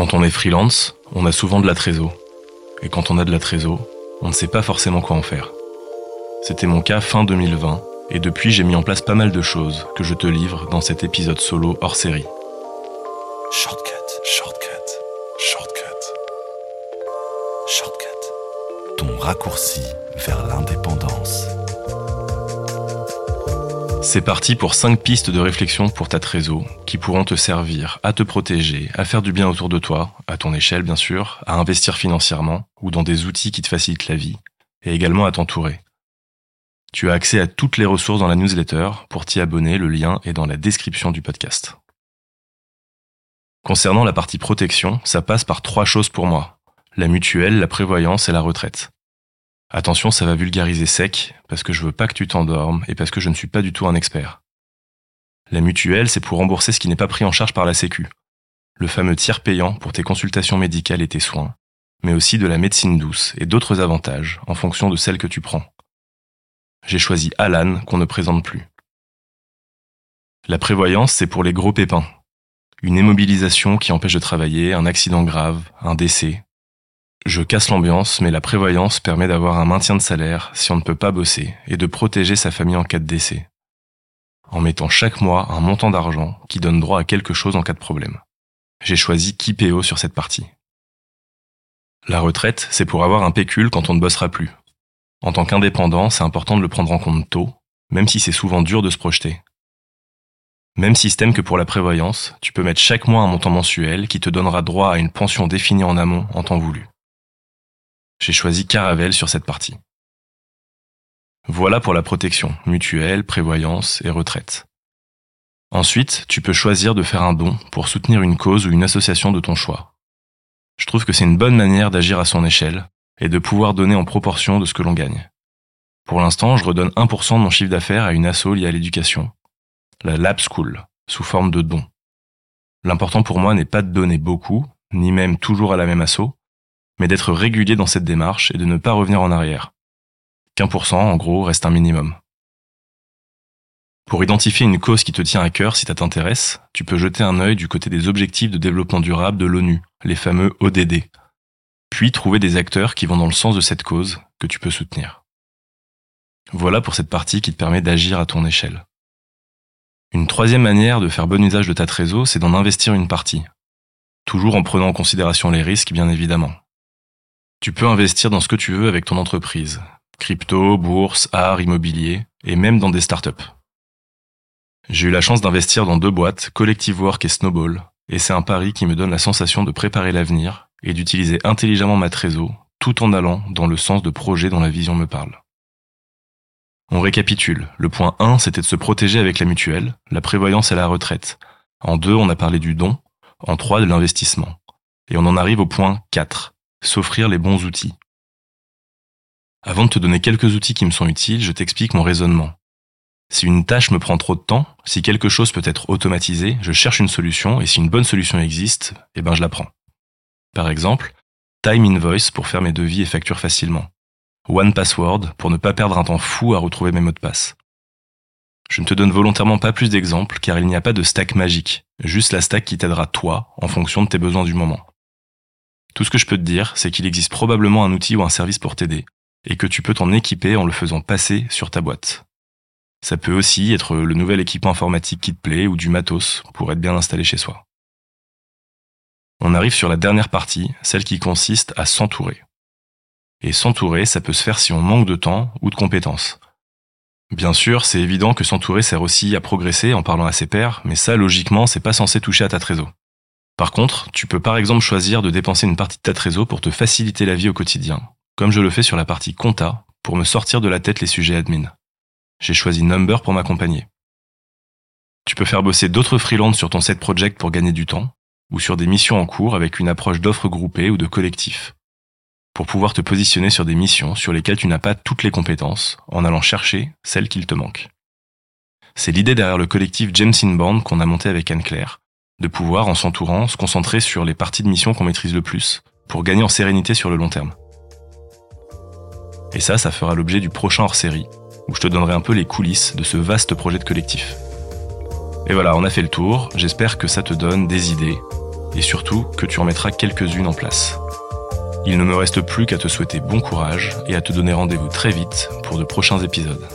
Quand on est freelance, on a souvent de la trésor. Et quand on a de la trésor, on ne sait pas forcément quoi en faire. C'était mon cas fin 2020, et depuis j'ai mis en place pas mal de choses que je te livre dans cet épisode solo hors série. Shortcut, shortcut, shortcut. Shortcut. Ton raccourci vers l'indépendance. C'est parti pour 5 pistes de réflexion pour ta trésor qui pourront te servir à te protéger, à faire du bien autour de toi, à ton échelle bien sûr, à investir financièrement ou dans des outils qui te facilitent la vie, et également à t'entourer. Tu as accès à toutes les ressources dans la newsletter. Pour t'y abonner, le lien est dans la description du podcast. Concernant la partie protection, ça passe par trois choses pour moi. La mutuelle, la prévoyance et la retraite. Attention, ça va vulgariser sec, parce que je veux pas que tu t'endormes et parce que je ne suis pas du tout un expert. La mutuelle, c'est pour rembourser ce qui n'est pas pris en charge par la Sécu. Le fameux tiers payant pour tes consultations médicales et tes soins, mais aussi de la médecine douce et d'autres avantages en fonction de celle que tu prends. J'ai choisi Alan qu'on ne présente plus. La prévoyance, c'est pour les gros pépins. Une immobilisation qui empêche de travailler, un accident grave, un décès, je casse l'ambiance, mais la prévoyance permet d'avoir un maintien de salaire si on ne peut pas bosser et de protéger sa famille en cas de décès. En mettant chaque mois un montant d'argent qui donne droit à quelque chose en cas de problème. J'ai choisi Kipeo sur cette partie. La retraite, c'est pour avoir un pécule quand on ne bossera plus. En tant qu'indépendant, c'est important de le prendre en compte tôt, même si c'est souvent dur de se projeter. Même système que pour la prévoyance, tu peux mettre chaque mois un montant mensuel qui te donnera droit à une pension définie en amont en temps voulu j'ai choisi Caravelle sur cette partie. Voilà pour la protection, mutuelle, prévoyance et retraite. Ensuite, tu peux choisir de faire un don pour soutenir une cause ou une association de ton choix. Je trouve que c'est une bonne manière d'agir à son échelle et de pouvoir donner en proportion de ce que l'on gagne. Pour l'instant, je redonne 1% de mon chiffre d'affaires à une asso liée à l'éducation, la Lab School, sous forme de don. L'important pour moi n'est pas de donner beaucoup, ni même toujours à la même asso, mais d'être régulier dans cette démarche et de ne pas revenir en arrière. Qu'un pour cent, en gros, reste un minimum. Pour identifier une cause qui te tient à cœur si ça t'intéresse, tu peux jeter un œil du côté des objectifs de développement durable de l'ONU, les fameux ODD. Puis trouver des acteurs qui vont dans le sens de cette cause que tu peux soutenir. Voilà pour cette partie qui te permet d'agir à ton échelle. Une troisième manière de faire bon usage de ta trésor, c'est d'en investir une partie. Toujours en prenant en considération les risques, bien évidemment. Tu peux investir dans ce que tu veux avec ton entreprise. Crypto, bourse, art, immobilier, et même dans des startups. J'ai eu la chance d'investir dans deux boîtes, Collective Work et Snowball, et c'est un pari qui me donne la sensation de préparer l'avenir et d'utiliser intelligemment ma trésor, tout en allant dans le sens de projets dont la vision me parle. On récapitule. Le point 1, c'était de se protéger avec la mutuelle, la prévoyance et la retraite. En 2, on a parlé du don. En 3, de l'investissement. Et on en arrive au point 4, s'offrir les bons outils. Avant de te donner quelques outils qui me sont utiles, je t'explique mon raisonnement. Si une tâche me prend trop de temps, si quelque chose peut être automatisé, je cherche une solution et si une bonne solution existe, eh ben je la prends. Par exemple, Time Invoice pour faire mes devis et factures facilement. One Password pour ne pas perdre un temps fou à retrouver mes mots de passe. Je ne te donne volontairement pas plus d'exemples car il n'y a pas de stack magique, juste la stack qui t'aidera toi en fonction de tes besoins du moment. Tout ce que je peux te dire, c'est qu'il existe probablement un outil ou un service pour t'aider, et que tu peux t'en équiper en le faisant passer sur ta boîte. Ça peut aussi être le nouvel équipement informatique qui te plaît ou du matos pour être bien installé chez soi. On arrive sur la dernière partie, celle qui consiste à s'entourer. Et s'entourer, ça peut se faire si on manque de temps ou de compétences. Bien sûr, c'est évident que s'entourer sert aussi à progresser en parlant à ses pairs, mais ça, logiquement, c'est pas censé toucher à ta trésor. Par contre, tu peux par exemple choisir de dépenser une partie de ta trésor pour te faciliter la vie au quotidien, comme je le fais sur la partie compta, pour me sortir de la tête les sujets admin. J'ai choisi Number pour m'accompagner. Tu peux faire bosser d'autres freelances sur ton set project pour gagner du temps, ou sur des missions en cours avec une approche d'offres groupées ou de collectif, pour pouvoir te positionner sur des missions sur lesquelles tu n'as pas toutes les compétences, en allant chercher celles qu'il te manquent. C'est l'idée derrière le collectif James Inbound qu'on a monté avec Anne-Claire, de pouvoir, en s'entourant, se concentrer sur les parties de mission qu'on maîtrise le plus, pour gagner en sérénité sur le long terme. Et ça, ça fera l'objet du prochain hors-série, où je te donnerai un peu les coulisses de ce vaste projet de collectif. Et voilà, on a fait le tour, j'espère que ça te donne des idées, et surtout que tu en mettras quelques-unes en place. Il ne me reste plus qu'à te souhaiter bon courage et à te donner rendez-vous très vite pour de prochains épisodes.